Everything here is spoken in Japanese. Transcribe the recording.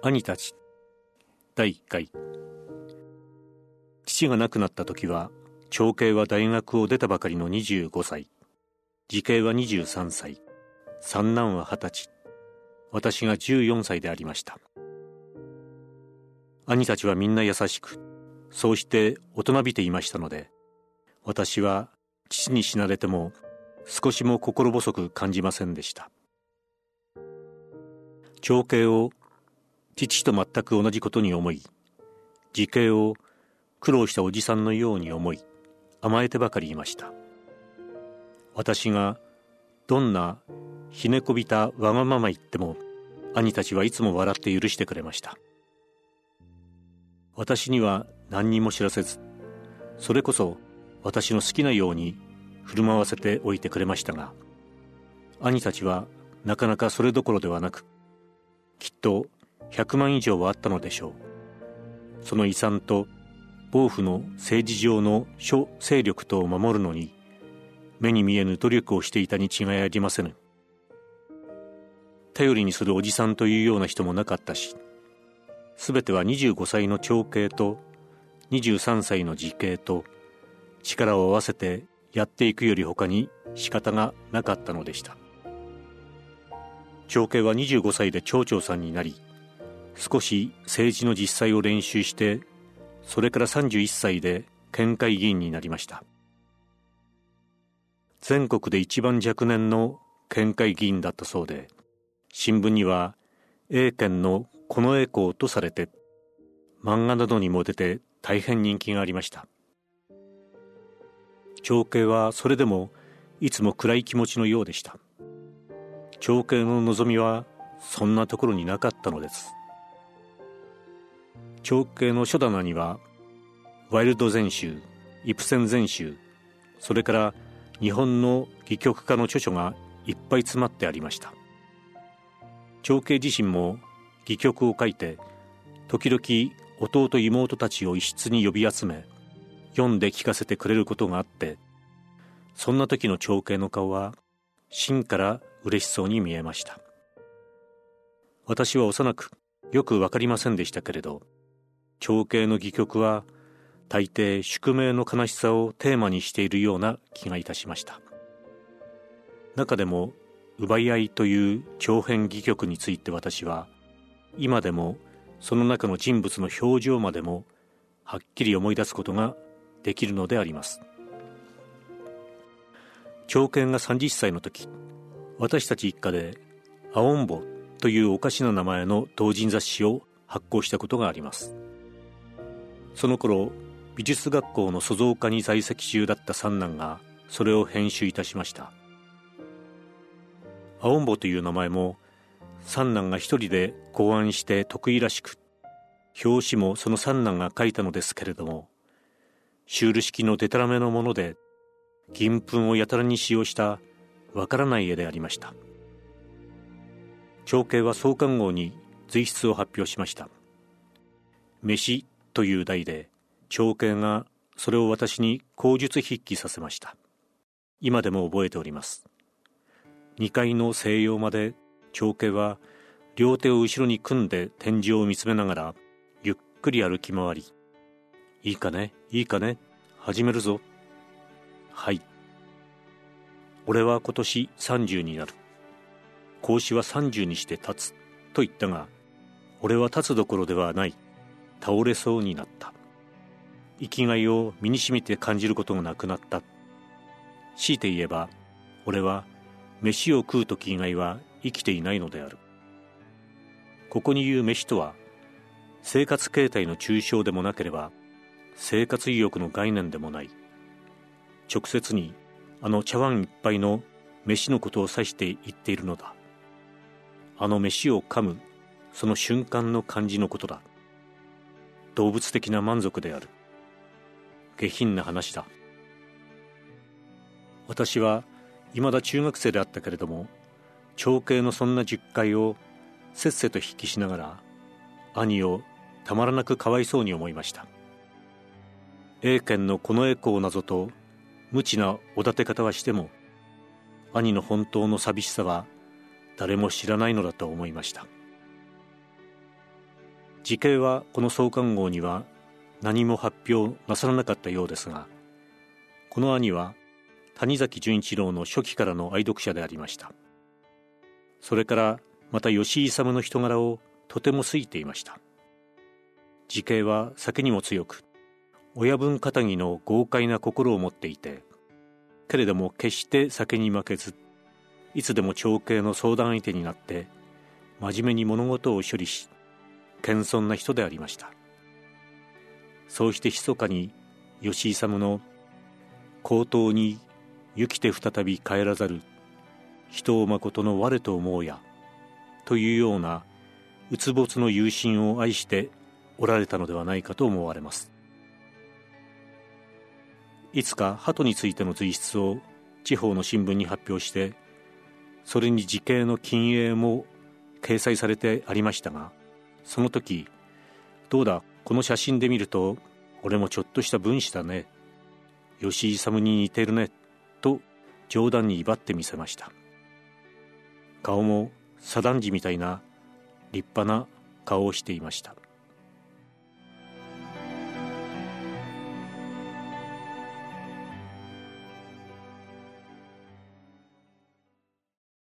兄たち。第1回。父が亡くなった時は長兄は大学を出たばかりの25歳。次兄は23歳。三男は20歳。私が14歳でありました。兄たちはみんな優しくそうして大人びていましたので私は父に死なれても少しも心細く感じませんでした。長兄を父と全く同じことに思い時兄を苦労したおじさんのように思い甘えてばかりいました。私がどんなひねこびたわがまま言っても兄たちはいつも笑って許してくれました。私には何にも知らせずそれこそ私の好きなように振る舞わせておいてくれましたが兄たちはなかなかそれどころではなくきっと100万以上はあったのでしょう。その遺産と防府の政治上の諸勢力とを守るのに目に見えぬ努力をしていたに違いありませぬ。頼りにするおじさんというような人もなかったしすべては25歳の長兄と23歳の次兄と力を合わせてやっていくより他に仕方がなかったのでした。長兄は25歳で町長さんになり少し政治の実際を練習してそれから31歳で県会議員になりました。全国で一番若年の県会議員だったそうで新聞には A 県の近衛校とされて漫画などにも出て大変人気がありました。長兄はそれでもいつも暗い気持ちのようでした。長兄の望みはそんなところになかったのです。長兄の書棚にはワイルド全集イプセン全集それから日本の戯曲家の著書がいっぱい詰まってありました。長兄自身も戯曲を書いて時々弟妹たちを一室に呼び集め読んで聞かせてくれることがあってそんな時の長兄の顔は真から嬉しそうに見えました。私は幼くよくわかりませんでしたけれど長兄の戯曲は大抵宿命の悲しさをテーマにしているような気がいたしました。中でも奪い合いという長編戯曲について私は今でもその中の人物の表情までもはっきり思い出すことができるのであります。長剣が30歳の時私たち一家で「アオンボ」というおかしな名前の同人雑誌を発行したことがあります。その頃美術学校の塑造科に在籍中だった三男がそれを編集いたしました。アオンボという名前も三男が一人で考案して得意らしく表紙もその三男が書いたのですけれどもシュール式のデタラメのもので銀粉をやたらに使用したわからない絵でありました。長兄は創刊号に随筆を発表しました「飯」という題で長兄がそれを私に口述筆記させました。今でも覚えております。2階の西洋まで長兄は両手を後ろに組んで天井を見つめながらゆっくり歩き回り「いいかねいいかね始めるぞ」「はい」「俺は今年30になる」「格子は30にして立つ」と言ったが俺は立つどころではない。倒れそうになった。生きがいを身にしみて感じることがなくなった。強いて言えば俺は飯を食う時以外は生きていないのである。ここに言う飯とは生活形態の抽象でもなければ生活意欲の概念でもない。直接にあの茶碗いっぱいの飯のことを指して言っているのだ。あの飯を噛むその瞬間の感じのことだ。動物的な満足である。下品な話だ。私はいまだ中学生であったけれども長兄のそんな十回をせっせと筆記しながら兄をたまらなくかわいそうに思いました。A 県の近衛校なぞと無知なおだて方はしても兄の本当の寂しさは誰も知らないのだと思いました。時系はこの創刊号には何も発表なさらなかったようですがこの兄は谷崎潤一郎の初期からの愛読者でありました。それからまた吉井勇の人柄をとても好いていました。時系は酒にも強く親分かたぎの豪快な心を持っていてけれども決して酒に負けずいつでも長兄の相談相手になって真面目に物事を処理し謙遜な人でありました。そうして密かに吉井勇の高等に生きて再び帰らざる人をまことの我と思うやというような鬱没の友心を愛しておられたのではないかと思われます。いつか鳩についての随筆を地方の新聞に発表してそれに時系の禁影も掲載されてありましたがその時どうだこの写真で見ると俺もちょっとした分子だね。吉井勇に似てるねと冗談に威張ってみせました。顔も左段次みたいな立派な顔をしていました。